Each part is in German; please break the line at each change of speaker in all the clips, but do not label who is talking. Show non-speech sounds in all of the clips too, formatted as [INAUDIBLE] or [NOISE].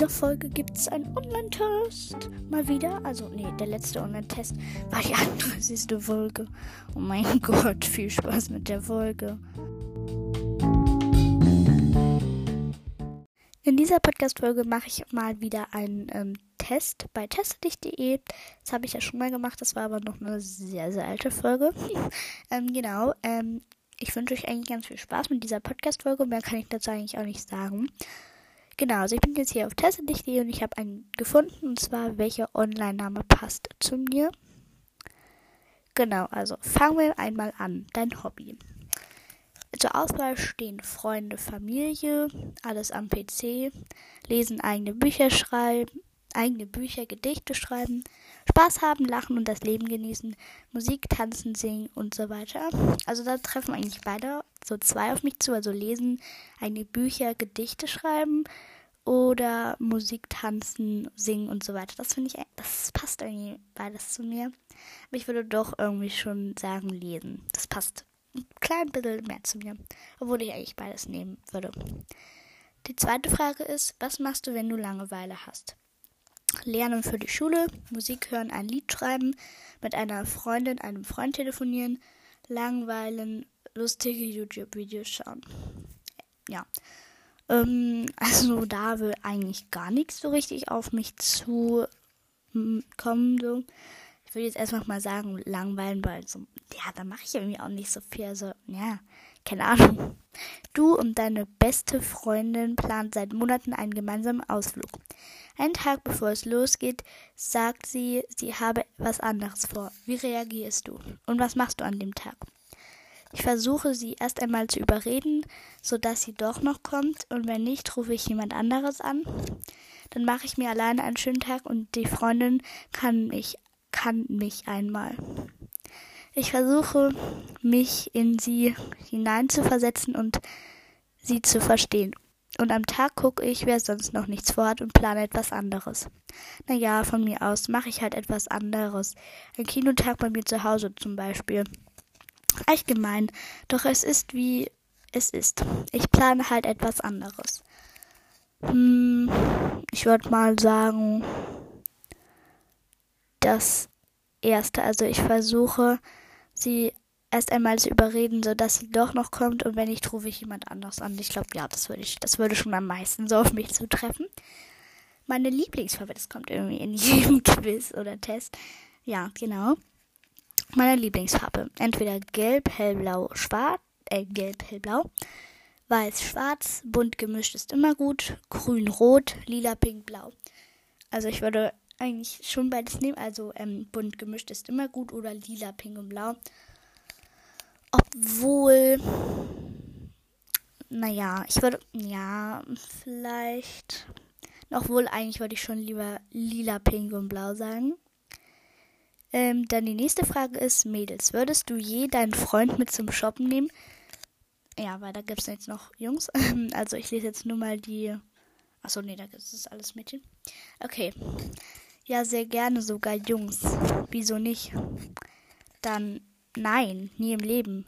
dieser Folge gibt es einen Online-Test. Mal wieder. Also, nee, der letzte Online-Test war die [LAUGHS] 31. Folge. Oh mein [LAUGHS] Gott, viel Spaß mit der Folge. In dieser Podcast-Folge mache ich mal wieder einen ähm, Test bei testedich.de. Das habe ich ja schon mal gemacht, das war aber noch eine sehr, sehr alte Folge. [LAUGHS] ähm, genau. Ähm, ich wünsche euch eigentlich ganz viel Spaß mit dieser Podcast-Folge. Mehr kann ich dazu eigentlich auch nicht sagen. Genau, also ich bin jetzt hier auf testedich.de und ich habe einen gefunden, und zwar welcher Online-Name passt zu mir. Genau, also fangen wir einmal an. Dein Hobby. Zur Auswahl stehen Freunde, Familie, alles am PC, lesen eigene Bücher schreiben, eigene Bücher, Gedichte schreiben, Spaß haben, lachen und das Leben genießen, Musik, tanzen, singen und so weiter. Also da treffen eigentlich beide so zwei auf mich zu, also lesen, eigene Bücher, Gedichte schreiben oder Musik, tanzen, singen und so weiter. Das finde ich, das passt irgendwie beides zu mir. Aber ich würde doch irgendwie schon sagen, lesen. Das passt ein klein bisschen mehr zu mir, obwohl ich eigentlich beides nehmen würde. Die zweite Frage ist, was machst du, wenn du Langeweile hast? Lernen für die Schule, Musik hören, ein Lied schreiben, mit einer Freundin, einem Freund telefonieren, langweilen, lustige YouTube-Videos schauen. Ja. Ähm, [LAUGHS] also da will eigentlich gar nichts so richtig auf mich zu kommen. So. Ich würde jetzt erstmal mal sagen, langweilen, weil so, ja, da mache ich irgendwie auch nicht so viel. Also, ja, keine Ahnung. Du und deine beste Freundin planen seit Monaten einen gemeinsamen Ausflug. Einen Tag bevor es losgeht, sagt sie, sie habe was anderes vor. Wie reagierst du? Und was machst du an dem Tag? Ich versuche sie erst einmal zu überreden, sodass sie doch noch kommt, und wenn nicht, rufe ich jemand anderes an. Dann mache ich mir alleine einen schönen Tag und die Freundin kann mich, kann mich einmal. Ich versuche, mich in sie hineinzuversetzen und sie zu verstehen. Und am Tag gucke ich, wer sonst noch nichts vorhat und plane etwas anderes. Naja, von mir aus mache ich halt etwas anderes. Ein Kinotag bei mir zu Hause zum Beispiel. Echt gemein, doch es ist wie es ist. Ich plane halt etwas anderes. Hm, ich würde mal sagen, das erste. Also ich versuche, sie erst einmal zu überreden, sodass sie doch noch kommt und wenn nicht, rufe ich jemand anders an. Ich glaube, ja, das würde ich, das würde schon am meisten so auf mich zutreffen. Meine Lieblingsfarbe, das kommt irgendwie in [LAUGHS] jedem Quiz oder Test. Ja, genau. Meine Lieblingsfarbe. Entweder gelb, hellblau, schwarz, äh, gelb, hellblau. Weiß, schwarz, bunt gemischt ist immer gut. Grün, rot, lila, pink, blau. Also ich würde eigentlich schon beides nehmen. Also ähm, bunt gemischt ist immer gut oder lila, pink und blau. Obwohl, naja, ich würde, ja, vielleicht, obwohl eigentlich würde ich schon lieber lila, pink und blau sagen. Ähm, dann die nächste Frage ist, Mädels, würdest du je deinen Freund mit zum Shoppen nehmen? Ja, weil da gibt es jetzt noch Jungs. [LAUGHS] also ich lese jetzt nur mal die. Achso, nee, da gibt es alles Mädchen. Okay. Ja, sehr gerne sogar Jungs. Wieso nicht? Dann Nein, nie im Leben.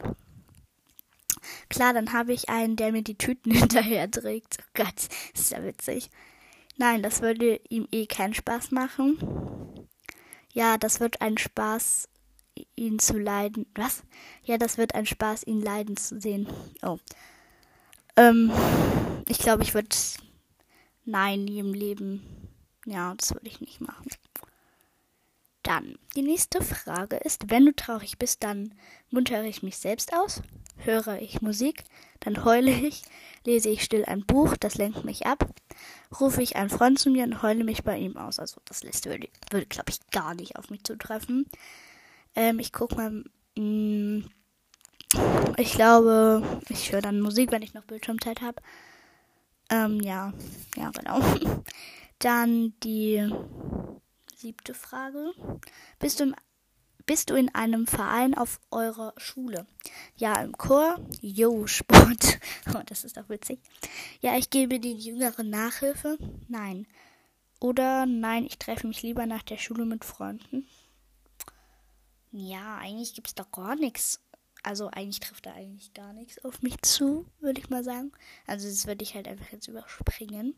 Klar, dann habe ich einen, der mir die Tüten [LAUGHS] hinterher trägt. Oh Gott, ist ja witzig. Nein, das würde ihm eh keinen Spaß machen. Ja, das wird ein Spaß, ihn zu leiden. Was? Ja, das wird ein Spaß, ihn leiden zu sehen. Oh. Ähm, ich glaube, ich würde. Nein, nie im Leben. Ja, das würde ich nicht machen. Dann, die nächste Frage ist, wenn du traurig bist, dann muntere ich mich selbst aus, höre ich Musik, dann heule ich, lese ich still ein Buch, das lenkt mich ab, rufe ich einen Freund zu mir und heule mich bei ihm aus. Also das letzte würde, würde glaube ich, gar nicht auf mich zutreffen. Ähm, ich gucke mal, mh, mm, ich glaube, ich höre dann Musik, wenn ich noch Bildschirmzeit habe. Ähm, ja, ja, genau. [LAUGHS] Dann die Siebte Frage. Bist du, im, bist du in einem Verein auf eurer Schule? Ja, im Chor. Jo, Sport. [LAUGHS] Oh, das ist doch witzig. Ja, ich gebe den Jüngeren Nachhilfe. Nein. Oder nein, ich treffe mich lieber nach der Schule mit Freunden. Ja, eigentlich gibt es doch gar nichts. Also eigentlich trifft da eigentlich gar nichts auf mich zu, würde ich mal sagen. Also das würde ich halt einfach jetzt überspringen.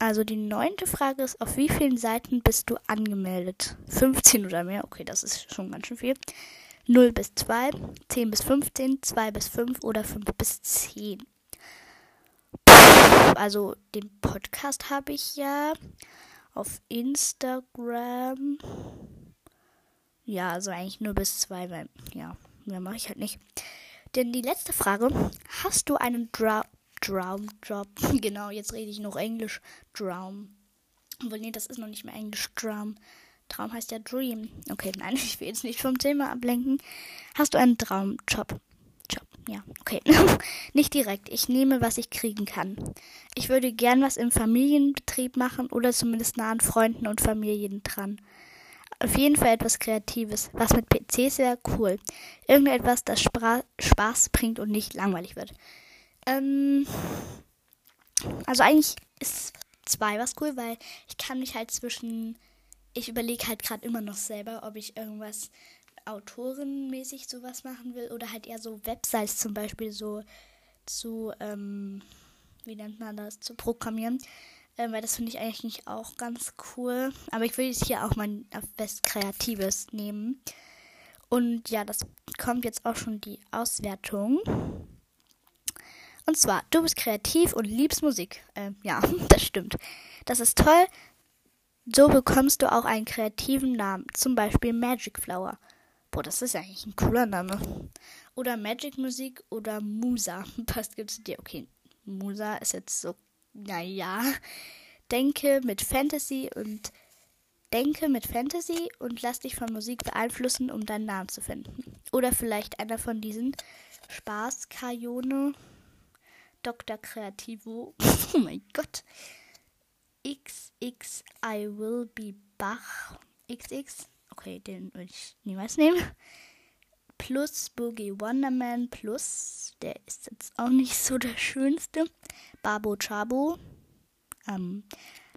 Also die neunte Frage ist, auf wie vielen Seiten bist du angemeldet? 15 oder mehr? Okay, das ist schon ganz schön viel. 0 bis 2, 10 bis 15, 2 bis 5 oder 5 bis 10. Also den Podcast habe ich ja auf Instagram. Ja, also eigentlich nur bis 2, weil ja, mehr mache ich halt nicht. Denn die letzte Frage, hast du einen Dra Drum Drop? [LAUGHS] genau, jetzt rede ich noch Englisch. Drum. Obwohl, nee, das ist noch nicht mehr Englisch. Drum. Traum heißt ja Dream. Okay, nein, [LAUGHS] ich will jetzt nicht vom Thema ablenken. Hast du einen Traumjob? Job, ja, okay. [LAUGHS] nicht direkt. Ich nehme, was ich kriegen kann. Ich würde gern was im Familienbetrieb machen oder zumindest nah an Freunden und Familien dran. Auf jeden Fall etwas Kreatives. Was mit PCs wäre cool. Irgendetwas, das Spra Spaß bringt und nicht langweilig wird. Ähm, also eigentlich ist zwei was cool, weil ich kann mich halt zwischen ich überlege halt gerade immer noch selber, ob ich irgendwas autorenmäßig sowas machen will oder halt eher so Websites zum Beispiel so zu, ähm, wie nennt man das, zu programmieren. Ähm, weil das finde ich eigentlich nicht auch ganz cool. Aber ich will jetzt hier auch mal was Kreatives nehmen. Und ja, das kommt jetzt auch schon die Auswertung. Und zwar, du bist kreativ und liebst Musik. Ähm, ja, [LAUGHS] das stimmt. Das ist toll. So bekommst du auch einen kreativen Namen, zum Beispiel Magic Flower. Boah, das ist eigentlich ein cooler Name. Oder Magic Musik oder Musa. Passt gibt zu dir. Okay, Musa ist jetzt so, naja. Denke mit Fantasy und denke mit Fantasy und lass dich von Musik beeinflussen, um deinen Namen zu finden. Oder vielleicht einer von diesen Spaß-Kajone, Dr. Kreativo. [LAUGHS] oh mein Gott. XX I will be Bach. XX. Okay, den würde ich niemals nehmen. Plus Boogie Wonderman Plus. Der ist jetzt auch nicht so der schönste. Babo Chabo. Ähm,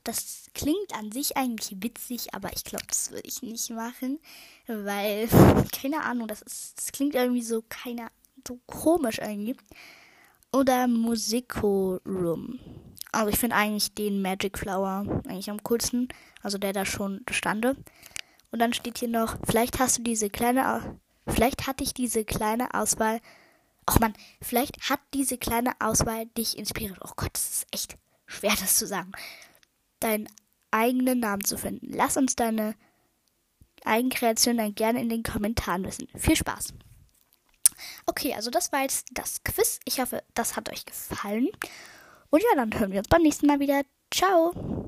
das klingt an sich eigentlich witzig, aber ich glaube, das würde ich nicht machen, weil, [LAUGHS] keine Ahnung, das, ist, das klingt irgendwie so, keine, so komisch irgendwie. Oder Musico Room. Also ich finde eigentlich den Magic Flower eigentlich am coolsten. Also der da schon stande. Und dann steht hier noch, vielleicht hast du diese kleine, vielleicht hatte ich diese kleine Auswahl. Ach man, vielleicht hat diese kleine Auswahl dich inspiriert. Oh Gott, das ist echt schwer, das zu sagen. Deinen eigenen Namen zu finden. Lass uns deine Eigenkreation dann gerne in den Kommentaren wissen. Viel Spaß. Okay, also das war jetzt das Quiz. Ich hoffe, das hat euch gefallen. Und ja, dann hören wir uns beim nächsten Mal wieder. Ciao.